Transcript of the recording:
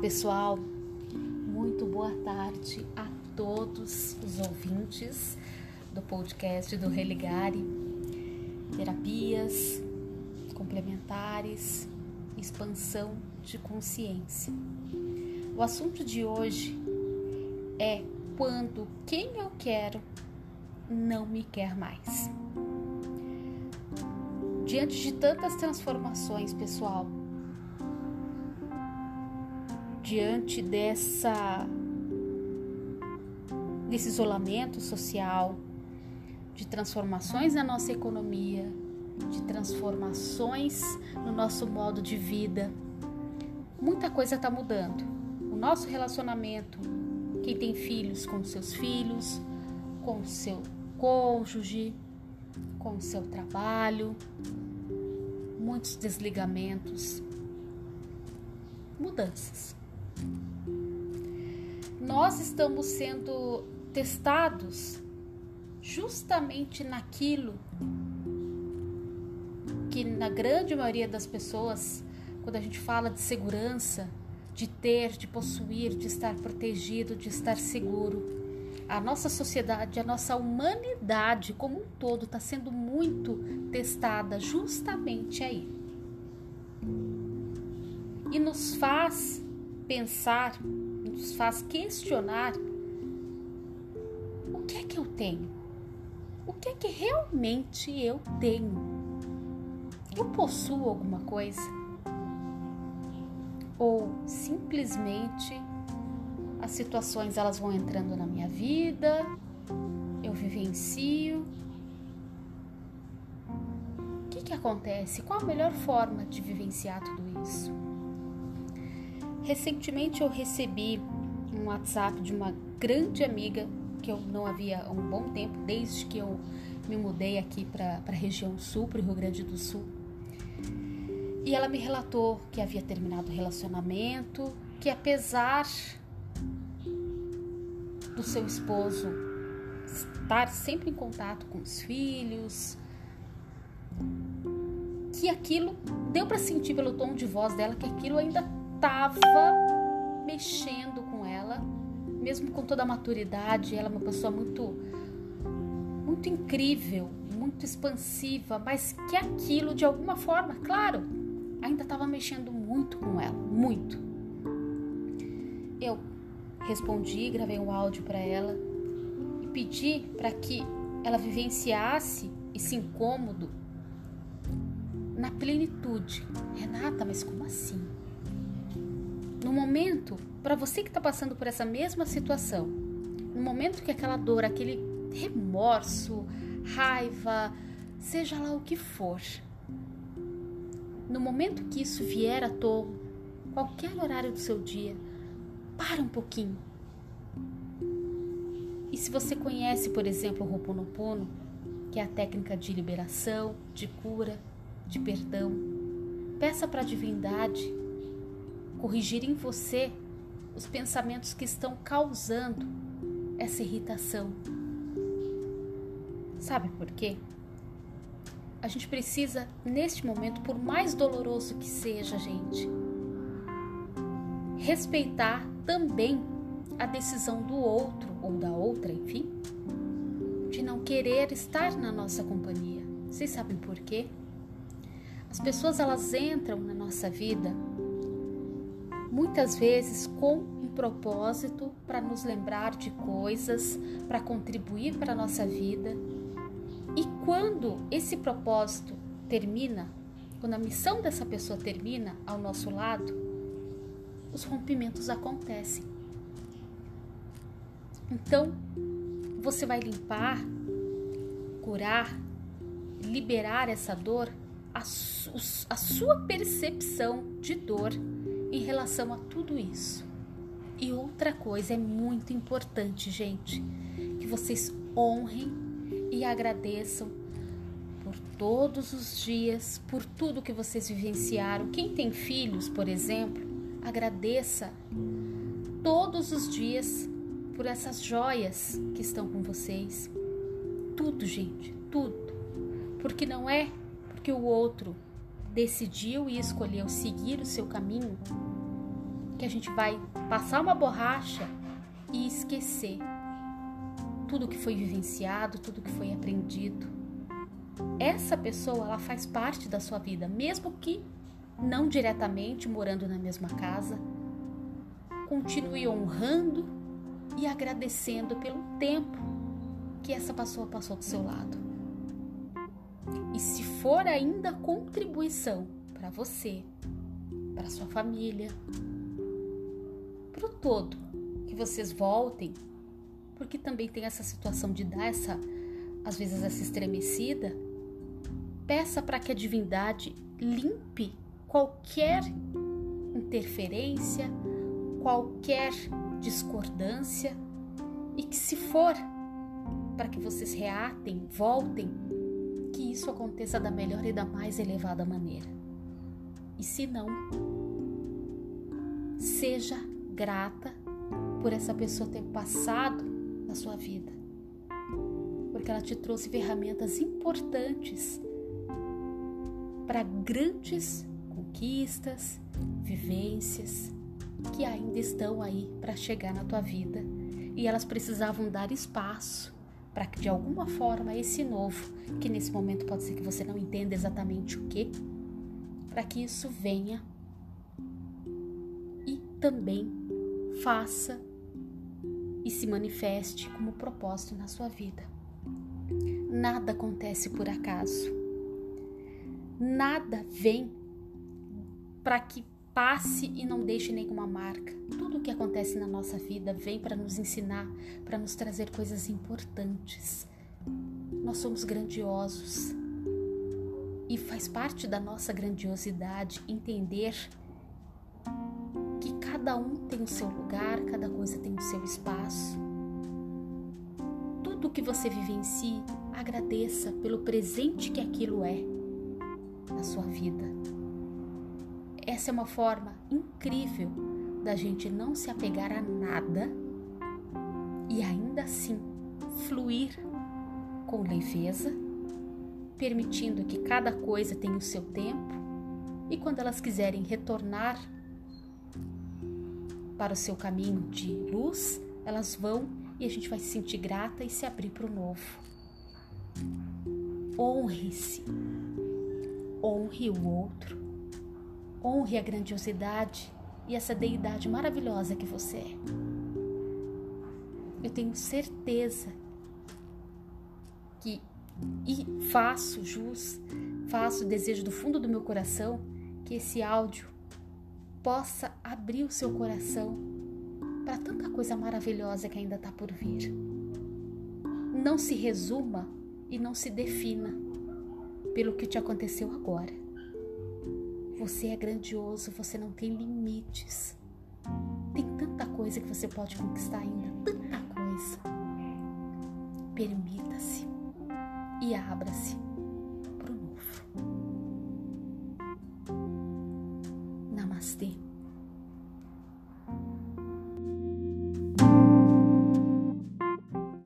pessoal, muito boa tarde a todos os ouvintes do podcast do Religare, terapias complementares, expansão de consciência. O assunto de hoje é quando quem eu quero não me quer mais. Diante de tantas transformações, pessoal, diante dessa desse isolamento social, de transformações na nossa economia, de transformações no nosso modo de vida. Muita coisa está mudando. O nosso relacionamento, quem tem filhos com seus filhos, com seu cônjuge, com o seu trabalho, muitos desligamentos, mudanças nós estamos sendo testados justamente naquilo que na grande maioria das pessoas, quando a gente fala de segurança, de ter, de possuir, de estar protegido, de estar seguro, a nossa sociedade, a nossa humanidade como um todo está sendo muito testada justamente aí. E nos faz pensar nos faz questionar o que é que eu tenho? O que é que realmente eu tenho? Eu possuo alguma coisa? Ou simplesmente as situações elas vão entrando na minha vida, eu vivencio. O que, que acontece? Qual a melhor forma de vivenciar tudo isso? Recentemente eu recebi um WhatsApp de uma grande amiga que eu não havia há um bom tempo, desde que eu me mudei aqui para a região sul, para o Rio Grande do Sul. E ela me relatou que havia terminado o relacionamento, que apesar do seu esposo estar sempre em contato com os filhos, que aquilo deu para sentir pelo tom de voz dela que aquilo ainda estava mexendo com ela, mesmo com toda a maturidade, ela é uma pessoa muito muito incrível, muito expansiva, mas que aquilo de alguma forma, claro, ainda estava mexendo muito com ela, muito. Eu respondi, gravei um áudio para ela e pedi para que ela vivenciasse esse incômodo na plenitude. Renata, mas como assim? No momento, para você que está passando por essa mesma situação, no momento que aquela dor, aquele remorso, raiva, seja lá o que for, no momento que isso vier à tona, qualquer horário do seu dia, para um pouquinho. E se você conhece, por exemplo, o Ho'oponopono, que é a técnica de liberação, de cura, de perdão, peça para a divindade corrigir em você os pensamentos que estão causando essa irritação. Sabe por quê? A gente precisa, neste momento, por mais doloroso que seja, gente, respeitar também a decisão do outro ou da outra, enfim, de não querer estar na nossa companhia. Vocês sabem por quê? As pessoas elas entram na nossa vida muitas vezes com um propósito para nos lembrar de coisas, para contribuir para a nossa vida. E quando esse propósito termina, quando a missão dessa pessoa termina ao nosso lado, os rompimentos acontecem. Então, você vai limpar, curar, liberar essa dor, a, a sua percepção de dor em relação a tudo isso. E outra coisa é muito importante, gente, que vocês honrem e agradeçam por todos os dias, por tudo que vocês vivenciaram. Quem tem filhos, por exemplo, agradeça todos os dias por essas joias que estão com vocês. Tudo, gente, tudo. Porque não é porque o outro decidiu e escolheu seguir o seu caminho, que a gente vai passar uma borracha e esquecer tudo que foi vivenciado, tudo que foi aprendido. Essa pessoa, ela faz parte da sua vida, mesmo que não diretamente morando na mesma casa. Continue honrando e agradecendo pelo tempo que essa pessoa passou do seu lado. E se for ainda contribuição para você, para sua família, para o todo, que vocês voltem porque também tem essa situação de dar essa, às vezes, essa estremecida. Peça para que a divindade limpe qualquer interferência, qualquer discordância e que, se for para que vocês reatem, voltem, que isso aconteça da melhor e da mais elevada maneira. E se não, seja grata por essa pessoa ter passado na sua vida, porque ela te trouxe ferramentas importantes para grandes conquistas, vivências que ainda estão aí para chegar na tua vida e elas precisavam dar espaço para que de alguma forma esse novo, que nesse momento pode ser que você não entenda exatamente o que, para que isso venha e também faça e se manifeste como propósito na sua vida. Nada acontece por acaso. Nada vem para que passe e não deixe nenhuma marca. Tudo o que acontece na nossa vida vem para nos ensinar, para nos trazer coisas importantes. Nós somos grandiosos e faz parte da nossa grandiosidade entender Cada um tem o seu lugar, cada coisa tem o seu espaço. Tudo que você vive em si, agradeça pelo presente que aquilo é na sua vida. Essa é uma forma incrível da gente não se apegar a nada e ainda assim fluir com leveza, permitindo que cada coisa tenha o seu tempo e quando elas quiserem retornar para o seu caminho de luz, elas vão e a gente vai se sentir grata e se abrir para o novo. Honre-se, honre o outro, honre a grandiosidade e essa deidade maravilhosa que você é. Eu tenho certeza que e faço jus, faço desejo do fundo do meu coração que esse áudio possa abrir o seu coração para tanta coisa maravilhosa que ainda está por vir. Não se resuma e não se defina pelo que te aconteceu agora. Você é grandioso, você não tem limites. Tem tanta coisa que você pode conquistar ainda, tanta coisa. Permita-se e abra-se